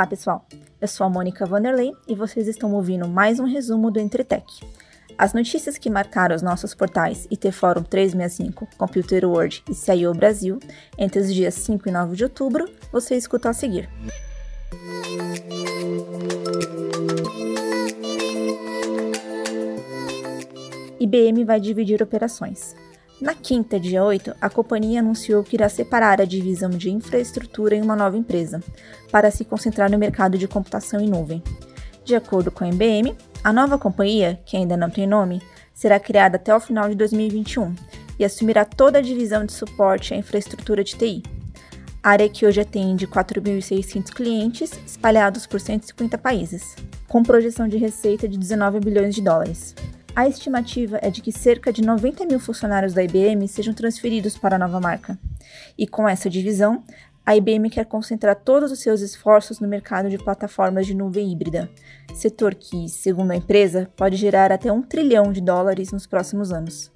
Olá, pessoal. Eu sou a Mônica Vanderlei e vocês estão ouvindo mais um resumo do Entretec. As notícias que marcaram os nossos portais IT Forum 365, Computer World e CIO Brasil entre os dias 5 e 9 de outubro, você escuta a seguir. IBM vai dividir operações. Na quinta, dia 8, a companhia anunciou que irá separar a divisão de infraestrutura em uma nova empresa, para se concentrar no mercado de computação em nuvem. De acordo com a IBM, a nova companhia, que ainda não tem nome, será criada até o final de 2021 e assumirá toda a divisão de suporte à infraestrutura de TI. Área que hoje atende 4.600 clientes espalhados por 150 países, com projeção de receita de 19 bilhões de dólares. A estimativa é de que cerca de 90 mil funcionários da IBM sejam transferidos para a nova marca. E com essa divisão, a IBM quer concentrar todos os seus esforços no mercado de plataformas de nuvem híbrida, setor que, segundo a empresa, pode gerar até um trilhão de dólares nos próximos anos.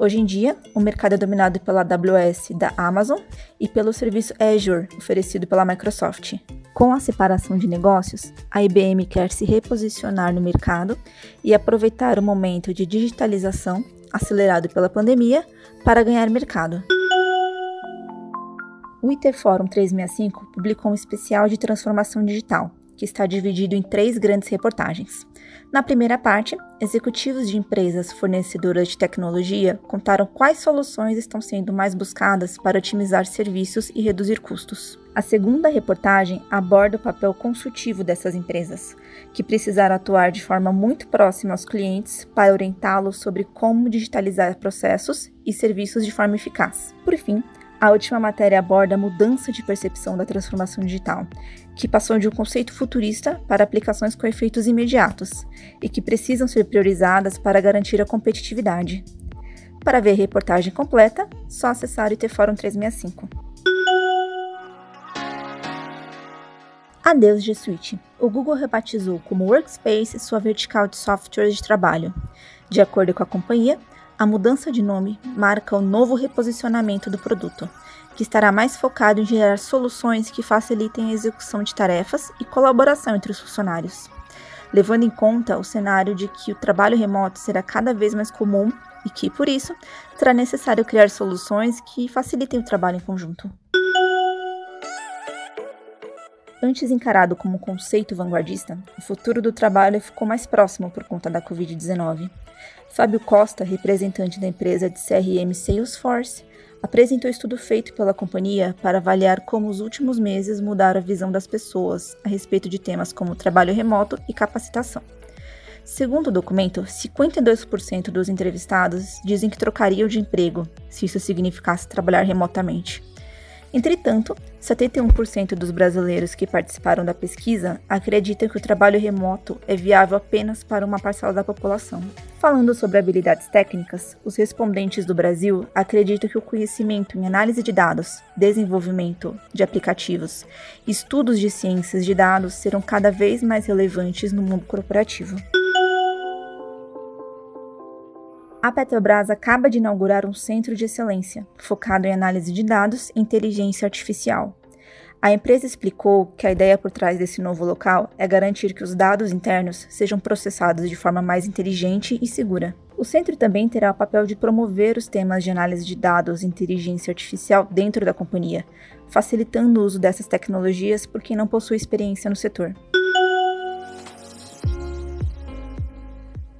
Hoje em dia, o mercado é dominado pela AWS da Amazon e pelo serviço Azure, oferecido pela Microsoft. Com a separação de negócios, a IBM quer se reposicionar no mercado e aproveitar o momento de digitalização acelerado pela pandemia para ganhar mercado. O IT Forum 365 publicou um especial de transformação digital, que está dividido em três grandes reportagens. Na primeira parte, executivos de empresas fornecedoras de tecnologia contaram quais soluções estão sendo mais buscadas para otimizar serviços e reduzir custos. A segunda reportagem aborda o papel consultivo dessas empresas, que precisaram atuar de forma muito próxima aos clientes para orientá-los sobre como digitalizar processos e serviços de forma eficaz. Por fim, a última matéria aborda a mudança de percepção da transformação digital, que passou de um conceito futurista para aplicações com efeitos imediatos e que precisam ser priorizadas para garantir a competitividade. Para ver a reportagem completa, só acessar o IT Forum 365. Adeus G Suite. O Google rebatizou como Workspace sua vertical de software de trabalho. De acordo com a companhia, a mudança de nome marca o novo reposicionamento do produto, que estará mais focado em gerar soluções que facilitem a execução de tarefas e colaboração entre os funcionários, levando em conta o cenário de que o trabalho remoto será cada vez mais comum e que, por isso, será necessário criar soluções que facilitem o trabalho em conjunto. Antes encarado como conceito vanguardista, o futuro do trabalho ficou mais próximo por conta da Covid-19. Fábio Costa, representante da empresa de CRM Salesforce, apresentou estudo feito pela companhia para avaliar como os últimos meses mudaram a visão das pessoas a respeito de temas como trabalho remoto e capacitação. Segundo o documento, 52% dos entrevistados dizem que trocariam de emprego se isso significasse trabalhar remotamente. Entretanto, 71% dos brasileiros que participaram da pesquisa acreditam que o trabalho remoto é viável apenas para uma parcela da população. Falando sobre habilidades técnicas, os respondentes do Brasil acreditam que o conhecimento em análise de dados, desenvolvimento de aplicativos e estudos de ciências de dados serão cada vez mais relevantes no mundo corporativo. A Petrobras acaba de inaugurar um centro de excelência, focado em análise de dados e inteligência artificial. A empresa explicou que a ideia por trás desse novo local é garantir que os dados internos sejam processados de forma mais inteligente e segura. O centro também terá o papel de promover os temas de análise de dados e inteligência artificial dentro da companhia, facilitando o uso dessas tecnologias por quem não possui experiência no setor.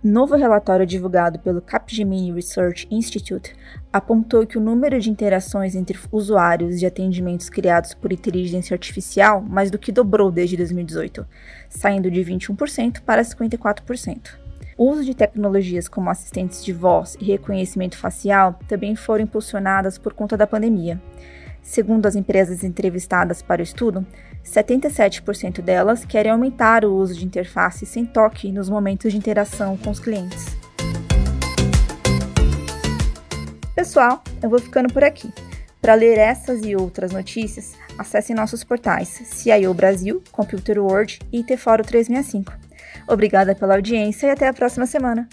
Novo relatório divulgado pelo Capgemini Research Institute apontou que o número de interações entre usuários de atendimentos criados por inteligência artificial mais do que dobrou desde 2018, saindo de 21% para 54%. O uso de tecnologias como assistentes de voz e reconhecimento facial também foram impulsionadas por conta da pandemia. Segundo as empresas entrevistadas para o estudo, 77% delas querem aumentar o uso de interface sem toque nos momentos de interação com os clientes. Pessoal, eu vou ficando por aqui. Para ler essas e outras notícias, acesse nossos portais CIO Brasil, Computer World e IT Foro 365. Obrigada pela audiência e até a próxima semana.